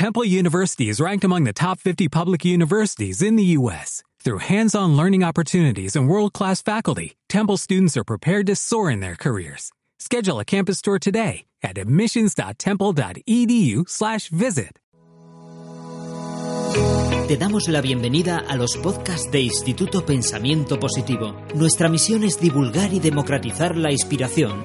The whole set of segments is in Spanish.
Temple University is ranked among the top 50 public universities in the U.S. Through hands-on learning opportunities and world-class faculty, Temple students are prepared to soar in their careers. Schedule a campus tour today at admissions.temple.edu/visit. Te damos la bienvenida a los podcasts de Instituto Pensamiento Positivo. Nuestra misión es divulgar y democratizar la inspiración,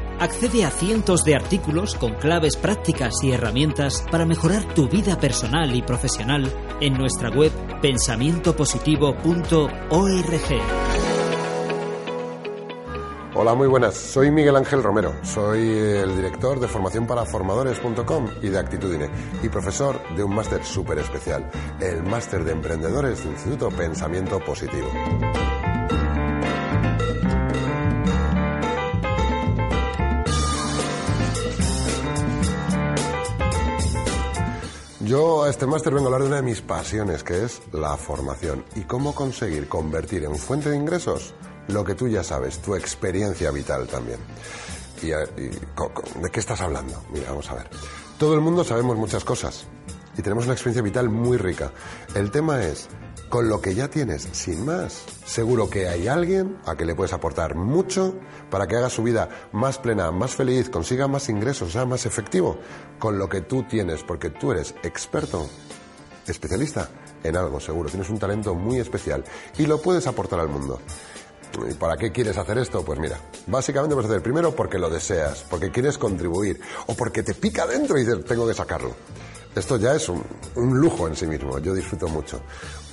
Accede a cientos de artículos con claves prácticas y herramientas para mejorar tu vida personal y profesional en nuestra web pensamientopositivo.org. Hola, muy buenas. Soy Miguel Ángel Romero. Soy el director de formacionparaformadores.com y de Actitudine y profesor de un máster súper especial, el máster de emprendedores del Instituto Pensamiento Positivo. Yo a este máster vengo a hablar de una de mis pasiones, que es la formación y cómo conseguir convertir en fuente de ingresos lo que tú ya sabes, tu experiencia vital también. ¿Y, de qué estás hablando? Mira, vamos a ver. Todo el mundo sabemos muchas cosas y tenemos una experiencia vital muy rica. El tema es, con lo que ya tienes, sin más, seguro que hay alguien a que le puedes aportar mucho para que haga su vida más plena, más feliz, consiga más ingresos, sea más efectivo con lo que tú tienes, porque tú eres experto, especialista en algo, seguro. Tienes un talento muy especial y lo puedes aportar al mundo. ¿Y para qué quieres hacer esto? Pues mira, básicamente puedes hacer primero porque lo deseas, porque quieres contribuir o porque te pica dentro y dices, tengo que sacarlo. Esto ya es un, lujo en sí mismo, yo disfruto mucho.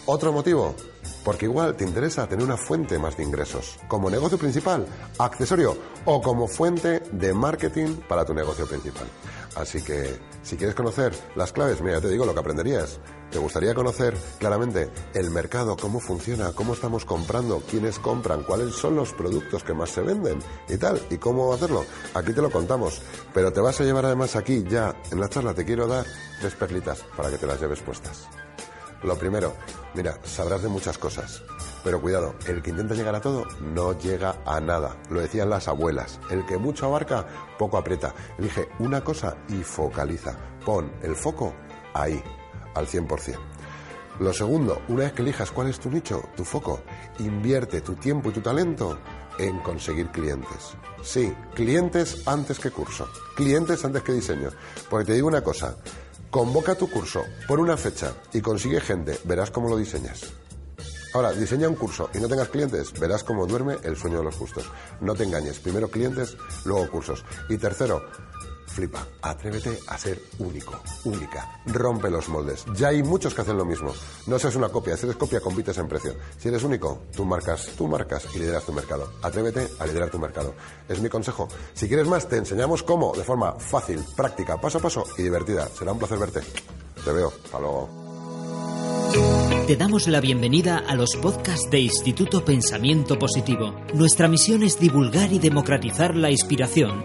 Otro motivo, porque igual te interesa tener una fuente más de ingresos, como negocio principal, accesorio o como fuente de marketing para tu negocio principal. Así que, si quieres conocer las claves, mira, te digo lo que aprenderías. ¿Te gustaría conocer claramente el mercado, cómo funciona, cómo estamos comprando, quiénes compran, cuáles son los productos que más se venden y tal? ¿Y cómo hacerlo? Aquí te lo contamos. Pero te vas a llevar además aquí ya, en la charla, te quiero dar tres perlitas para que te las lleves puestas. Lo primero, mira, sabrás de muchas cosas, pero cuidado, el que intenta llegar a todo no llega a nada. Lo decían las abuelas, el que mucho abarca, poco aprieta. Elige una cosa y focaliza. Pon el foco ahí, al 100%. Lo segundo, una vez que elijas cuál es tu nicho, tu foco, invierte tu tiempo y tu talento en conseguir clientes. Sí, clientes antes que curso, clientes antes que diseño. Porque te digo una cosa, Convoca tu curso por una fecha y consigue gente, verás cómo lo diseñas. Ahora, diseña un curso y no tengas clientes, verás cómo duerme el sueño de los justos. No te engañes, primero clientes, luego cursos. Y tercero, flipa, atrévete a ser único, única, rompe los moldes. Ya hay muchos que hacen lo mismo. No seas una copia, si eres copia compites en precio. Si eres único, tú marcas, tú marcas y lideras tu mercado. Atrévete a liderar tu mercado. Es mi consejo. Si quieres más, te enseñamos cómo, de forma fácil, práctica, paso a paso y divertida. Será un placer verte. Te veo. Hasta luego. Te damos la bienvenida a los podcasts de Instituto Pensamiento Positivo. Nuestra misión es divulgar y democratizar la inspiración,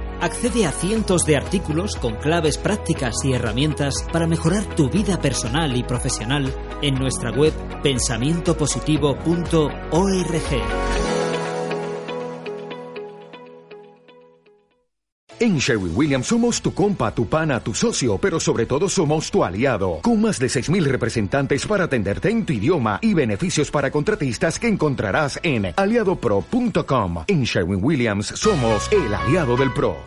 Accede a cientos de artículos con claves prácticas y herramientas para mejorar tu vida personal y profesional en nuestra web pensamientopositivo.org. En Sherwin Williams somos tu compa, tu pana, tu socio, pero sobre todo somos tu aliado, con más de 6.000 representantes para atenderte en tu idioma y beneficios para contratistas que encontrarás en aliadopro.com. En Sherwin Williams somos el aliado del PRO.